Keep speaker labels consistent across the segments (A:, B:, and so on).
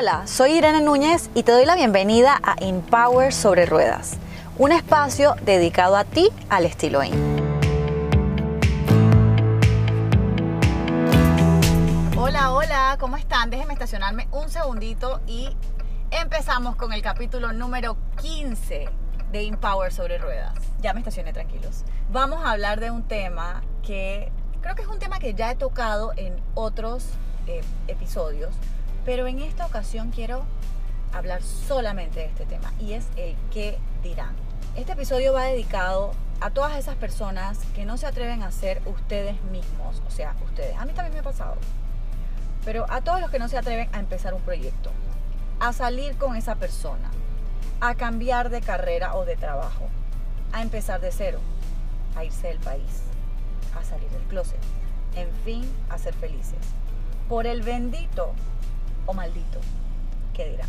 A: Hola, soy Irene Núñez y te doy la bienvenida a Empower sobre Ruedas, un espacio dedicado a ti al estilo IN. Hola, hola, ¿cómo están? Déjenme estacionarme un segundito y empezamos con el capítulo número 15 de Empower sobre Ruedas. Ya me estacioné tranquilos. Vamos a hablar de un tema que creo que es un tema que ya he tocado en otros eh, episodios, pero en esta ocasión quiero hablar solamente de este tema y es el qué dirán. Este episodio va dedicado a todas esas personas que no se atreven a ser ustedes mismos, o sea, ustedes. A mí también me ha pasado. Pero a todos los que no se atreven a empezar un proyecto, a salir con esa persona, a cambiar de carrera o de trabajo, a empezar de cero, a irse del país, a salir del closet, en fin, a ser felices. Por el bendito maldito que dirán.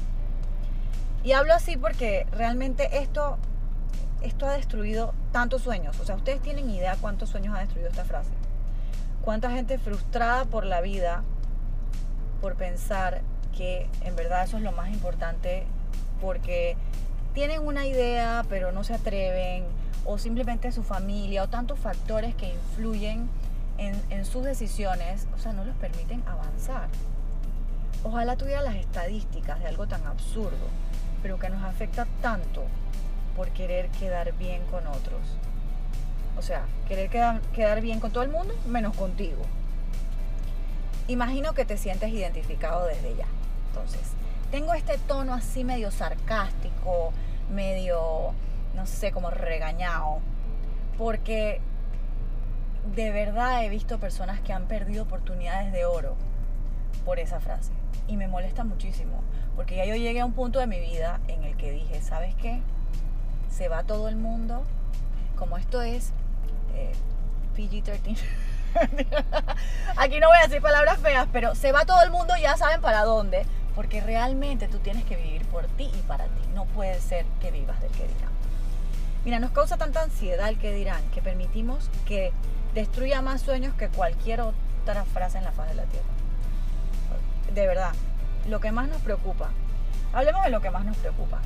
A: Y hablo así porque realmente esto, esto ha destruido tantos sueños. O sea, ustedes tienen idea cuántos sueños ha destruido esta frase. Cuánta gente frustrada por la vida, por pensar que en verdad eso es lo más importante, porque tienen una idea pero no se atreven, o simplemente su familia, o tantos factores que influyen en, en sus decisiones, o sea, no los permiten avanzar. Ojalá tuviera las estadísticas de algo tan absurdo, pero que nos afecta tanto por querer quedar bien con otros. O sea, querer quedar, bien con todo el mundo menos contigo. Imagino que te sientes identificado desde ya. Entonces, tengo este tono así medio sarcástico, medio, no sé, como regañado, porque de verdad he visto personas que han perdido oportunidades de oro por esa frase y me molesta muchísimo, porque ya yo llegué a un punto de mi vida en el que dije, ¿sabes qué? Se va todo el mundo, como esto es eh, PG-13. Aquí no voy a decir palabras feas, pero se va todo el mundo, ya saben para dónde, porque realmente tú tienes que vivir por ti y para ti. No puede ser que vivas del que dirán. Mira, nos causa tanta ansiedad el que dirán que permitimos que destruya más sueños que cualquier otra frase en la faz de la tierra de verdad, lo que más nos preocupa. Hablemos de lo que más nos preocupa.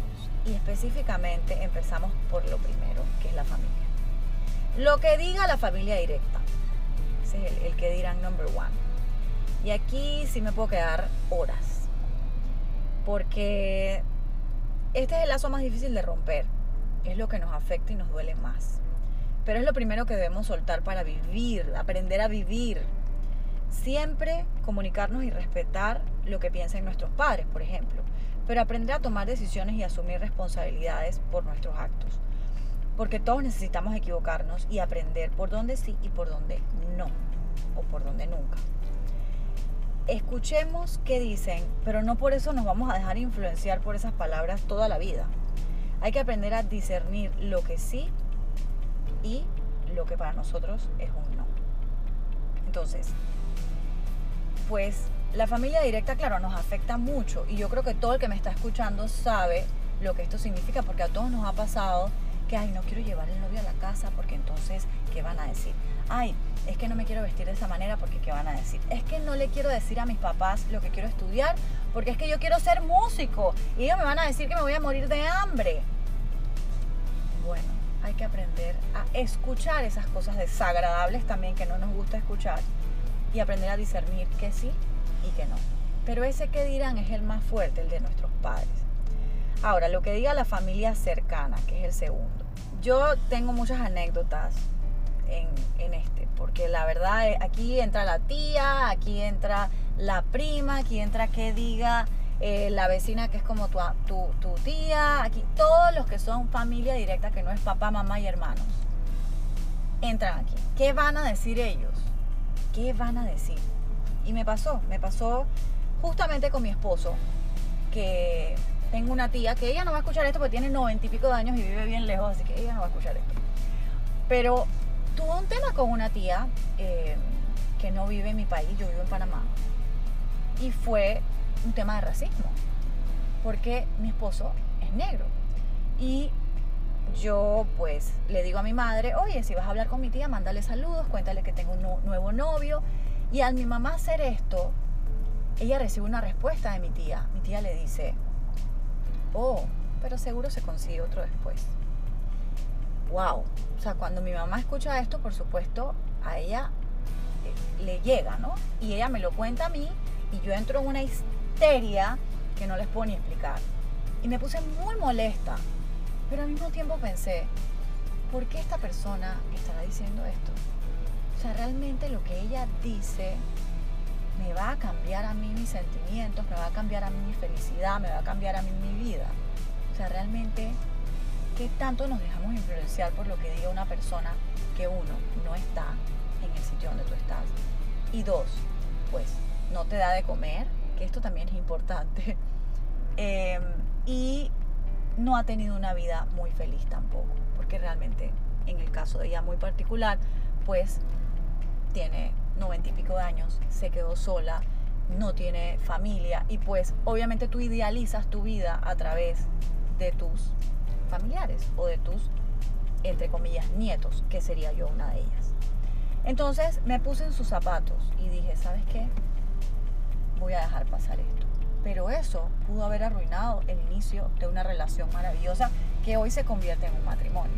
A: Y específicamente empezamos por lo primero, que es la familia. Lo que diga la familia directa. Ese es el, que dirán number one. Y aquí sí me puedo quedar horas. Porque este es el lazo más difícil de romper. Es lo que nos afecta y nos duele más. Pero es lo primero que debemos soltar para vivir, aprender a vivir Siempre comunicarnos y respetar lo que piensan nuestros padres, por ejemplo, pero aprender a tomar decisiones y asumir responsabilidades por nuestros actos. Porque todos necesitamos equivocarnos y aprender por dónde sí y por dónde no, o por dónde nunca. Escuchemos qué dicen, pero no por eso nos vamos a dejar influenciar por esas palabras toda la vida. Hay que aprender a discernir lo que sí y lo que para nosotros es un no. Entonces, pues la familia directa, claro, nos afecta mucho y yo creo que todo el que me está escuchando sabe lo que esto significa porque a todos nos ha pasado que, ay, no quiero llevar el novio a la casa porque entonces, ¿qué van a decir? Ay, es que no me quiero vestir de esa manera porque, ¿qué van a decir? Es que no le quiero decir a mis papás lo que quiero estudiar porque es que yo quiero ser músico y ellos me van a decir que me voy a morir de hambre. Bueno, hay que aprender a escuchar esas cosas desagradables también que no nos gusta escuchar y aprender a discernir que sí y que no. Pero ese que dirán es el más fuerte, el de nuestros padres. Ahora, lo que diga la familia cercana, que es el segundo. Yo tengo muchas anécdotas en, este, porque la verdad eh, aquí entra la tía, aquí entra la prima, aquí entra que diga eh, la vecina que es como tu, tu, tu tía, aquí todos los que son familia directa, que no es papá, mamá y hermanos, entran aquí. ¿Qué van a decir ellos? ¿Qué van a decir? Y me pasó, me pasó justamente con mi esposo, que tengo una tía que ella no va a escuchar esto porque tiene noventa y pico de años y vive bien lejos, así que ella no va a escuchar esto. Pero tuvo un tema con una tía eh, que no vive en mi país, yo vivo en Panamá, y fue un tema de racismo, porque mi esposo es negro. Y yo pues le digo a mi madre, oye, si vas a hablar con mi tía, mándale saludos, cuéntale que tengo un nuevo novio. Y al mi mamá hacer esto, ella recibe una respuesta de mi tía. Mi tía le dice, oh, pero seguro se consigue otro después. Wow. O sea, cuando mi mamá escucha esto, por supuesto, a ella eh, le llega, ¿no? Y ella me lo cuenta a mí y yo entro en una histeria que no les puedo ni explicar. Y me puse muy molesta, pero al mismo tiempo pensé, ¿por qué esta persona estará diciendo esto? O sea, realmente lo que ella dice me va a cambiar a mí mis sentimientos, me va a cambiar a mí mi felicidad, me va a cambiar a mí mi vida. O sea, realmente, ¿qué tanto nos dejamos influenciar por lo que diga una persona que uno no está en el sitio donde tú estás? Y dos, pues no te da de comer, que esto también es importante. Em, y no ha tenido una vida muy feliz tampoco, porque realmente en el caso de ella muy particular, pues tiene noventa y pico de años, se quedó sola, no tiene familia y pues obviamente tú idealizas tu vida a través de tus familiares o de tus, entre comillas, nietos, que sería yo una de ellas. Entonces me puse en sus zapatos y dije, ¿sabes qué? Voy a dejar pasar esto. Pero eso pudo haber arruinado el inicio de una relación maravillosa que hoy se convierte en un matrimonio.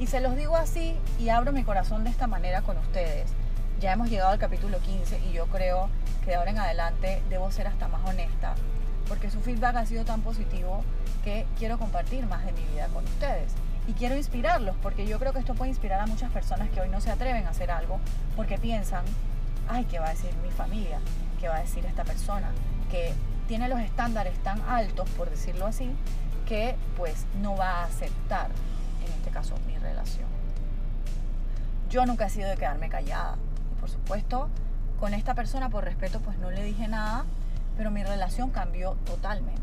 A: Y se los digo así y abro mi corazón de esta manera con ustedes, ya hemos llegado al capítulo 15 y yo creo que de ahora en adelante debo ser hasta más honesta, porque su feedback ha sido tan positivo que quiero compartir más de mi vida con ustedes. Y quiero inspirarlos, porque yo creo que esto puede inspirar a muchas personas que hoy no se atreven a hacer algo, porque piensan, ay, ¿qué va a decir mi familia? ¿Qué va a decir esta persona? Que tiene los estándares tan altos, por decirlo así, que pues no va a aceptar, en este caso, mi relación. Yo nunca he sido de quedarme callada por supuesto, con esta persona por respeto pues no le dije nada, pero mi relación cambió totalmente.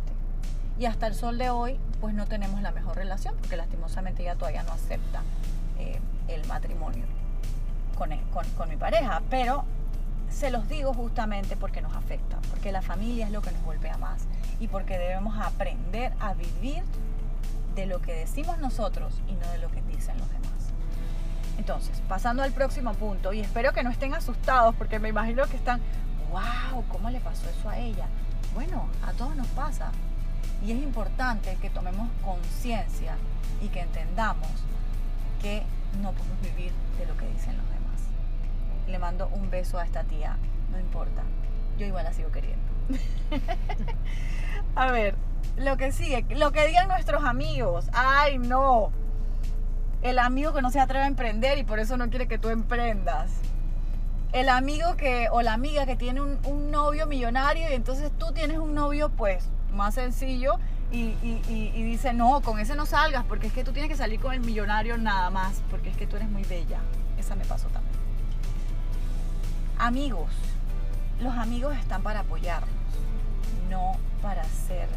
A: Y hasta el sol de hoy pues no tenemos la mejor relación porque lastimosamente ella todavía no acepta eh, el matrimonio con, con, con mi pareja. Pero se los digo justamente porque nos afecta, porque la familia es lo que nos golpea más y porque debemos aprender a vivir de lo que decimos nosotros y no de lo que dicen los demás. Entonces, pasando al próximo punto, y espero que no estén asustados porque me imagino que están, wow, ¿cómo le pasó eso a ella? Bueno, a todos nos pasa. Y es importante que tomemos conciencia y que entendamos que no podemos vivir de lo que dicen los demás. Le mando un beso a esta tía, no importa, yo igual la sigo queriendo. a ver, lo que sigue, lo que digan nuestros amigos, ay no, el amigo que no se atreve a emprender y por eso no quiere que tú emprendas. El amigo que o la amiga que tiene un, novio millonario y entonces tú tienes un novio pues más sencillo y, dice, no, con ese no salgas porque es que tú tienes que salir con el millonario nada más, porque es que tú eres muy bella. Esa me pasó también. Amigos, los amigos están para apoyarnos, no para ser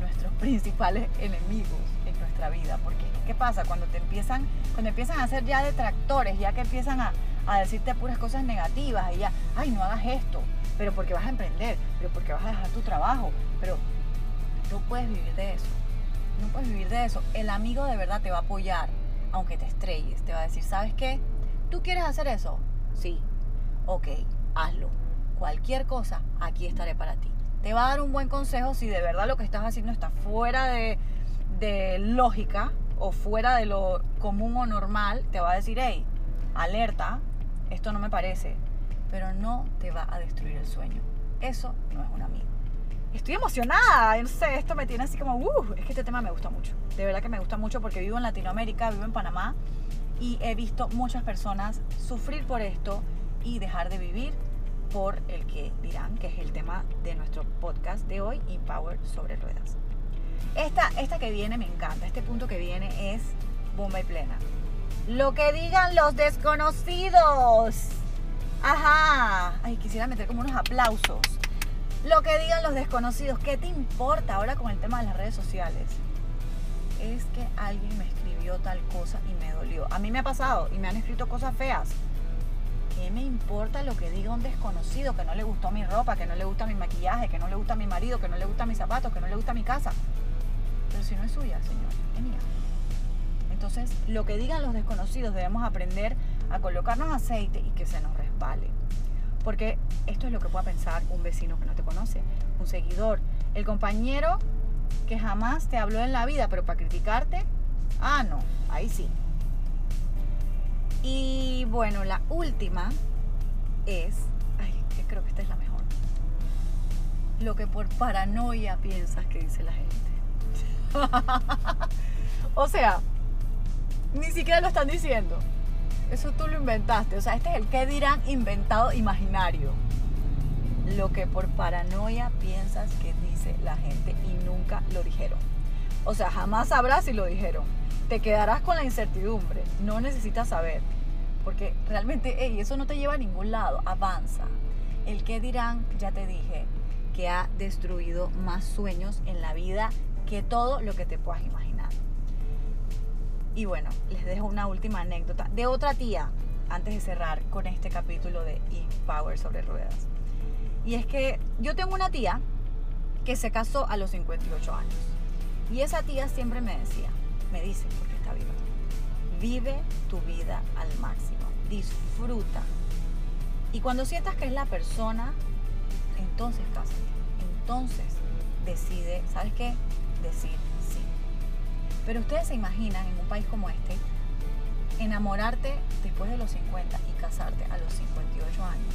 A: nuestros principales enemigos en nuestra vida, porque ¿Qué pasa? Cuando te empiezan, cuando empiezan a hacer ya detractores, ya que empiezan a, decirte puras cosas negativas y ya, ay, no hagas esto, pero porque vas a emprender, pero porque vas a dejar tu trabajo, pero no puedes vivir de eso. No puedes vivir de eso. El amigo de verdad te va a apoyar, aunque te estrelles. Te va a decir, ¿sabes qué? ¿Tú quieres hacer eso? Sí. Ok, hazlo. Cualquier cosa, aquí estaré para ti. Te va a dar un buen consejo si de verdad lo que estás haciendo está fuera de, lógica, o fuera de lo común o normal, te va a decir, hey, alerta, esto no me parece, pero no te va a destruir el sueño. Eso no es un amigo. Estoy emocionada, no sé, esto me tiene así como, uh, es que este tema me gusta mucho. De verdad que me gusta mucho porque vivo en Latinoamérica, vivo en Panamá y he visto muchas personas sufrir por esto y dejar de vivir por el que dirán, que es el tema de nuestro podcast de hoy, Empower sobre ruedas. Esta, esta que viene me encanta. Este punto que viene es bomba y plena. Lo que digan los desconocidos. Ajá. Ay, quisiera meter como unos aplausos. Lo que digan los desconocidos. ¿Qué te importa ahora con el tema de las redes sociales? Es que alguien me escribió tal cosa y me dolió. A mí me ha pasado y me han escrito cosas feas. ¿Qué me importa lo que diga un desconocido que no le gustó mi ropa, que no le gusta mi maquillaje, que no le gusta mi marido, que no le gusta mis zapatos, que no le gusta mi casa? Pero si no es suya, Señor, es mía. Entonces, lo que digan los desconocidos debemos aprender a colocarnos aceite y que se nos resbale. Porque esto es lo que pueda pensar un vecino que no te conoce, un seguidor, el compañero que jamás te habló en la vida, pero para criticarte, ah, no, ahí sí. Y bueno, la última es, ay, que creo que esta es la mejor. Lo que por paranoia piensas que dice la gente. o sea, ni siquiera lo están diciendo. Eso tú lo inventaste. O sea, este es el que dirán inventado imaginario. Lo que por paranoia piensas que dice la gente y nunca lo dijeron. O sea, jamás sabrás si lo dijeron. Te quedarás con la incertidumbre. No necesitas saber. Porque realmente, hey, eso no te lleva a ningún lado. Avanza. El que dirán, ya te dije, que ha destruido más sueños en la vida que todo lo que te puedas imaginar. Y bueno, les dejo una última anécdota de otra tía antes de cerrar con este capítulo de E-Power sobre ruedas. Y es que yo tengo una tía que se casó a los 58 años. Y esa tía siempre me decía, me dice, porque está viva, vive tu vida al máximo, disfruta. Y cuando sientas que es la persona, entonces cásate. Entonces decide, ¿sabes qué? Decir pero ustedes se imaginan en un país como este, enamorarte después de los 50 y casarte a los 58 años.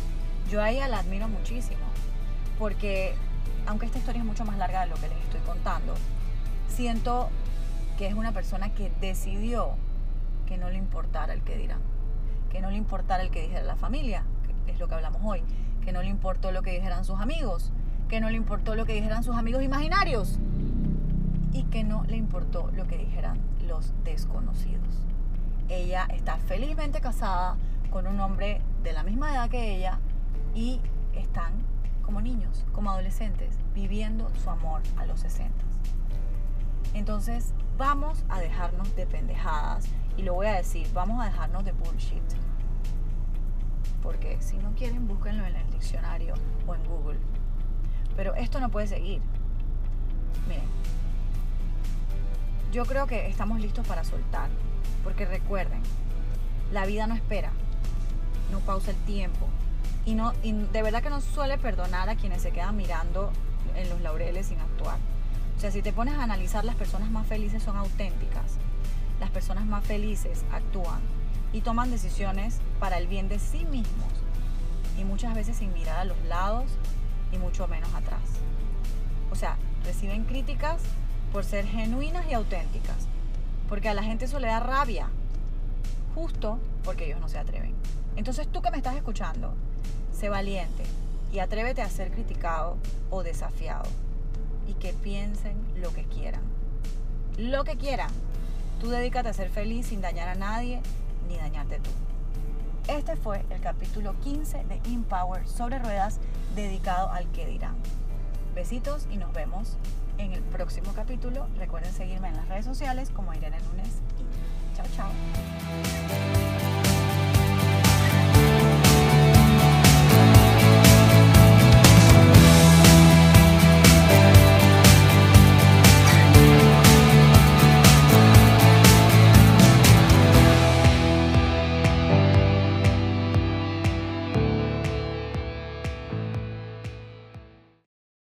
A: Yo a ella la admiro muchísimo, porque aunque esta historia es mucho más larga de lo que les estoy contando, siento que es una persona que decidió que no le importara el que dirán, que no le importara el que dijera la familia, que es lo que hablamos hoy, que no le importó lo que dijeran sus amigos, que no le importó lo que dijeran sus amigos imaginarios, y que no le importó lo que dijeran los desconocidos. Ella está felizmente casada con un hombre de la misma edad que ella y están como niños, como adolescentes, viviendo su amor a los 60. Entonces, vamos a dejarnos de pendejadas y lo voy a decir, vamos a dejarnos de bullshit. Porque si no quieren, búsquenlo en el diccionario o en Google. Pero esto no puede seguir. Miren, yo creo que estamos listos para soltar, porque recuerden, la vida no espera, no pausa el tiempo y, no, de verdad que no suele perdonar a quienes se quedan mirando en los laureles sin actuar. O sea, si te pones a analizar, las personas más felices son auténticas, las personas más felices actúan y toman decisiones para el bien de sí mismos y muchas veces sin mirar a los lados y mucho menos atrás. O sea, reciben críticas por ser genuinas y auténticas. Porque a la gente eso le da rabia. Justo porque ellos no se atreven. Entonces tú que me estás escuchando, sé valiente y atrévete a ser criticado o desafiado. Y que piensen lo que quieran. Lo que quieran. Tú dedícate a ser feliz sin dañar a nadie ni dañarte tú. Este fue el capítulo 15 de Empower sobre ruedas dedicado al que dirán. Besitos y nos vemos en el próximo capítulo. Recuerden seguirme en las redes sociales como Irene Lunes chao chao.